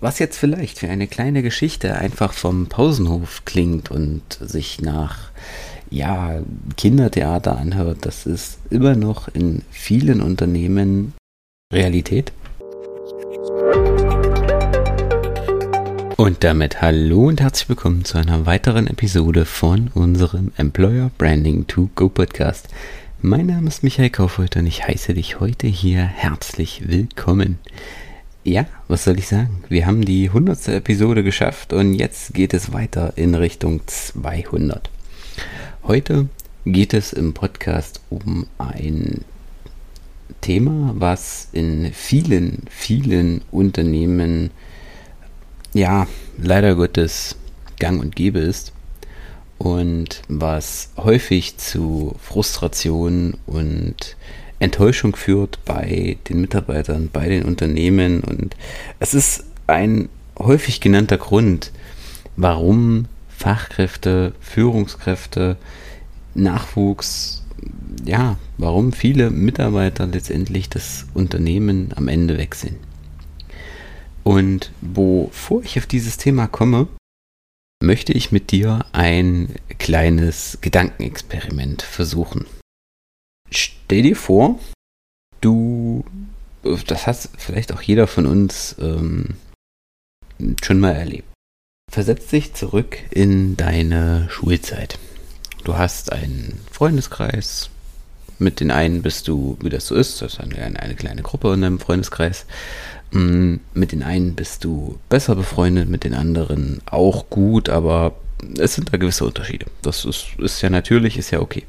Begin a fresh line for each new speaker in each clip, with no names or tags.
Was jetzt vielleicht für eine kleine Geschichte einfach vom Pausenhof klingt und sich nach ja, Kindertheater anhört, das ist immer noch in vielen Unternehmen Realität. Und damit hallo und herzlich willkommen zu einer weiteren Episode von unserem Employer Branding to Go Podcast. Mein Name ist Michael Kaufreuth und ich heiße dich heute hier herzlich willkommen. Ja, was soll ich sagen? Wir haben die 100. Episode geschafft und jetzt geht es weiter in Richtung 200. Heute geht es im Podcast um ein Thema, was in vielen, vielen Unternehmen ja leider Gottes gang und gäbe ist und was häufig zu Frustration und Enttäuschung führt bei den Mitarbeitern, bei den Unternehmen. Und es ist ein häufig genannter Grund, warum Fachkräfte, Führungskräfte, Nachwuchs, ja, warum viele Mitarbeiter letztendlich das Unternehmen am Ende wechseln. Und bevor ich auf dieses Thema komme, möchte ich mit dir ein kleines Gedankenexperiment versuchen. Stell dir vor, du, das hat vielleicht auch jeder von uns ähm, schon mal erlebt. Versetz dich zurück in deine Schulzeit. Du hast einen Freundeskreis. Mit den einen bist du, wie das so ist, das ist eine, eine kleine Gruppe in deinem Freundeskreis. Mm, mit den einen bist du besser befreundet, mit den anderen auch gut, aber es sind da gewisse Unterschiede. Das ist, ist ja natürlich, ist ja okay.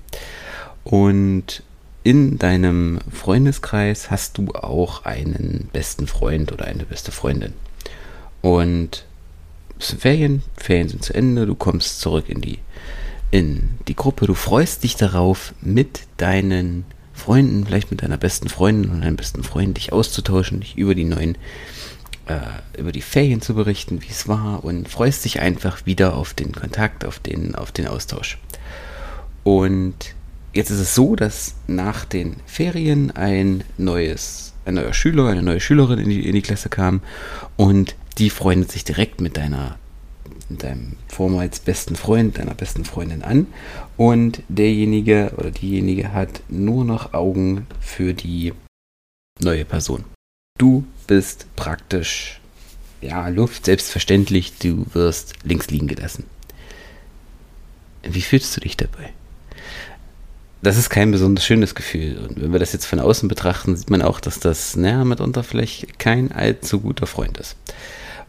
Und in deinem Freundeskreis hast du auch einen besten Freund oder eine beste Freundin. Und es sind Ferien, Ferien sind zu Ende, du kommst zurück in die, in die Gruppe, du freust dich darauf, mit deinen Freunden, vielleicht mit deiner besten Freundin und deinem besten Freund dich auszutauschen, dich über die neuen, äh, über die Ferien zu berichten, wie es war und freust dich einfach wieder auf den Kontakt, auf den, auf den Austausch. Und Jetzt ist es so, dass nach den Ferien ein neues, ein neuer Schüler, eine neue Schülerin in die, in die Klasse kam und die freundet sich direkt mit deiner deinem vormals besten Freund, deiner besten Freundin an und derjenige oder diejenige hat nur noch Augen für die neue Person. Du bist praktisch ja Luft, selbstverständlich, du wirst links liegen gelassen. Wie fühlst du dich dabei? Das ist kein besonders schönes Gefühl. Und wenn wir das jetzt von außen betrachten, sieht man auch, dass das naja, mitunter vielleicht kein allzu guter Freund ist.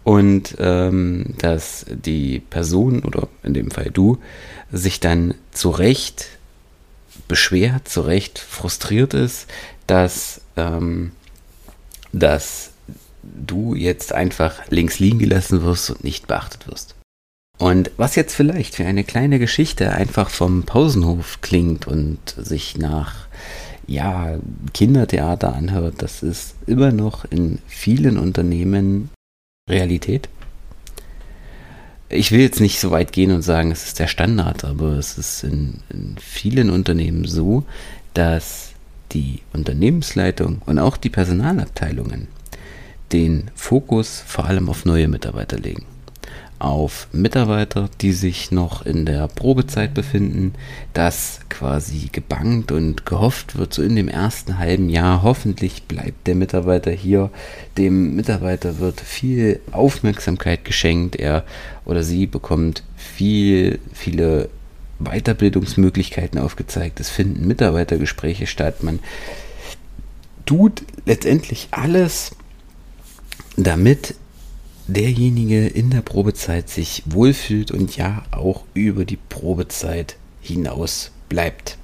Und ähm, dass die Person, oder in dem Fall du, sich dann zu Recht beschwert, zu Recht frustriert ist, dass, ähm, dass du jetzt einfach links liegen gelassen wirst und nicht beachtet wirst. Und was jetzt vielleicht für eine kleine Geschichte einfach vom Pausenhof klingt und sich nach ja, Kindertheater anhört, das ist immer noch in vielen Unternehmen Realität. Ich will jetzt nicht so weit gehen und sagen, es ist der Standard, aber es ist in, in vielen Unternehmen so, dass die Unternehmensleitung und auch die Personalabteilungen den Fokus vor allem auf neue Mitarbeiter legen auf Mitarbeiter, die sich noch in der Probezeit befinden, dass quasi gebankt und gehofft wird, so in dem ersten halben Jahr, hoffentlich bleibt der Mitarbeiter hier, dem Mitarbeiter wird viel Aufmerksamkeit geschenkt, er oder sie bekommt viel, viele Weiterbildungsmöglichkeiten aufgezeigt, es finden Mitarbeitergespräche statt, man tut letztendlich alles, damit derjenige in der Probezeit sich wohlfühlt und ja auch über die Probezeit hinaus bleibt.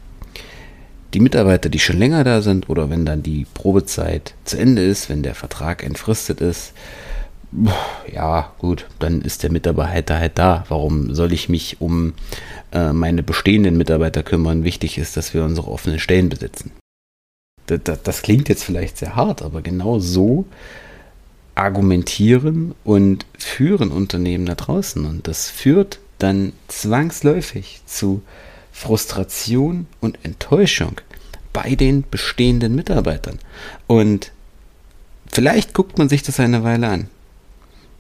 Die Mitarbeiter, die schon länger da sind oder wenn dann die Probezeit zu Ende ist, wenn der Vertrag entfristet ist, ja gut, dann ist der Mitarbeiter halt da. Warum soll ich mich um äh, meine bestehenden Mitarbeiter kümmern? Wichtig ist, dass wir unsere offenen Stellen besitzen. Das, das, das klingt jetzt vielleicht sehr hart, aber genau so argumentieren und führen Unternehmen da draußen. Und das führt dann zwangsläufig zu Frustration und Enttäuschung bei den bestehenden Mitarbeitern. Und vielleicht guckt man sich das eine Weile an.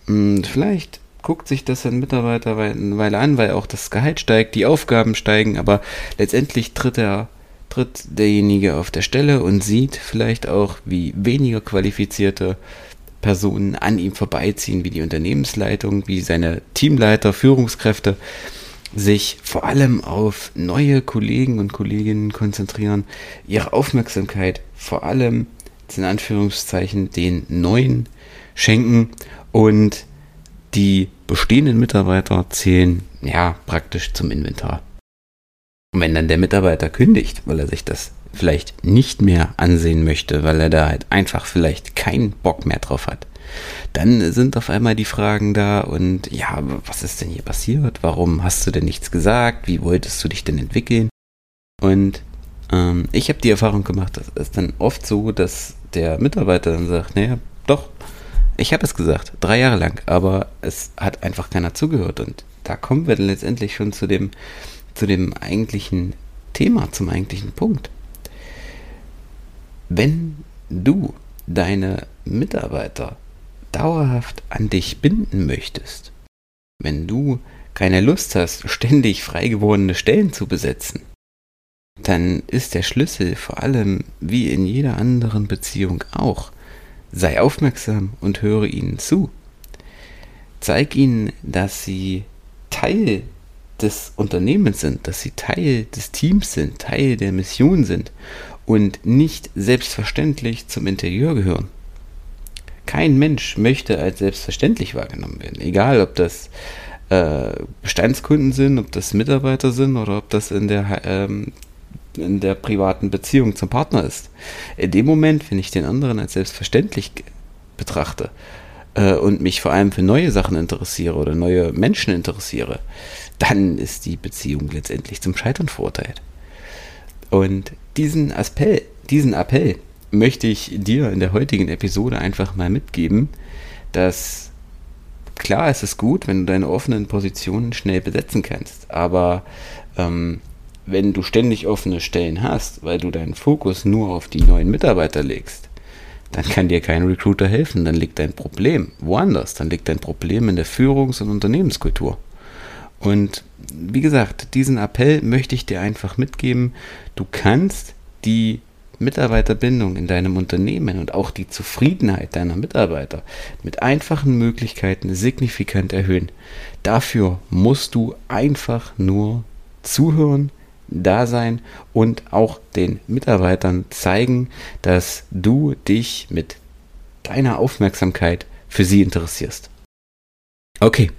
Und vielleicht guckt sich das ein Mitarbeiter eine Weile an, weil auch das Gehalt steigt, die Aufgaben steigen, aber letztendlich tritt er tritt derjenige auf der Stelle und sieht vielleicht auch, wie weniger qualifizierte Personen an ihm vorbeiziehen, wie die Unternehmensleitung, wie seine Teamleiter, Führungskräfte sich vor allem auf neue Kollegen und Kolleginnen konzentrieren, ihre Aufmerksamkeit vor allem in Anführungszeichen den neuen schenken und die bestehenden Mitarbeiter zählen ja praktisch zum Inventar. Und wenn dann der Mitarbeiter kündigt, weil er sich das vielleicht nicht mehr ansehen möchte, weil er da halt einfach vielleicht keinen Bock mehr drauf hat, dann sind auf einmal die Fragen da und ja, was ist denn hier passiert? Warum hast du denn nichts gesagt? Wie wolltest du dich denn entwickeln? Und ähm, ich habe die Erfahrung gemacht, das ist dann oft so, dass der Mitarbeiter dann sagt, naja, doch, ich habe es gesagt, drei Jahre lang, aber es hat einfach keiner zugehört und da kommen wir dann letztendlich schon zu dem zu dem eigentlichen Thema, zum eigentlichen Punkt. Wenn du deine Mitarbeiter dauerhaft an dich binden möchtest, wenn du keine Lust hast, ständig frei gewordene Stellen zu besetzen, dann ist der Schlüssel vor allem wie in jeder anderen Beziehung auch, sei aufmerksam und höre ihnen zu. Zeig ihnen, dass sie Teil des Unternehmens sind, dass sie Teil des Teams sind, Teil der Mission sind und nicht selbstverständlich zum Interieur gehören. Kein Mensch möchte als selbstverständlich wahrgenommen werden, egal ob das äh, Bestandskunden sind, ob das Mitarbeiter sind oder ob das in der, ähm, in der privaten Beziehung zum Partner ist. In dem Moment, wenn ich den anderen als selbstverständlich betrachte äh, und mich vor allem für neue Sachen interessiere oder neue Menschen interessiere, dann ist die Beziehung letztendlich zum Scheitern verurteilt. Und diesen Appell, diesen Appell möchte ich dir in der heutigen Episode einfach mal mitgeben, dass klar ist es gut, wenn du deine offenen Positionen schnell besetzen kannst, aber ähm, wenn du ständig offene Stellen hast, weil du deinen Fokus nur auf die neuen Mitarbeiter legst, dann kann dir kein Recruiter helfen, dann liegt dein Problem woanders, dann liegt dein Problem in der Führungs- und Unternehmenskultur. Und wie gesagt, diesen Appell möchte ich dir einfach mitgeben. Du kannst die Mitarbeiterbindung in deinem Unternehmen und auch die Zufriedenheit deiner Mitarbeiter mit einfachen Möglichkeiten signifikant erhöhen. Dafür musst du einfach nur zuhören, da sein und auch den Mitarbeitern zeigen, dass du dich mit deiner Aufmerksamkeit für sie interessierst. Okay,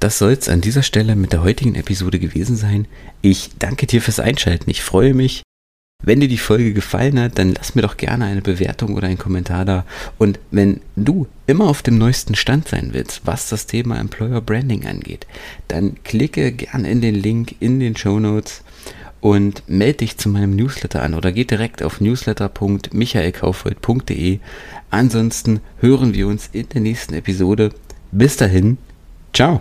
das soll es an dieser Stelle mit der heutigen Episode gewesen sein. Ich danke dir fürs Einschalten. Ich freue mich. Wenn dir die Folge gefallen hat, dann lass mir doch gerne eine Bewertung oder einen Kommentar da. Und wenn du immer auf dem neuesten Stand sein willst, was das Thema Employer Branding angeht, dann klicke gerne in den Link in den Show Notes und melde dich zu meinem Newsletter an oder geh direkt auf newsletter.michaelkaufhold.de. Ansonsten hören wir uns in der nächsten Episode. Bis dahin, Ciao.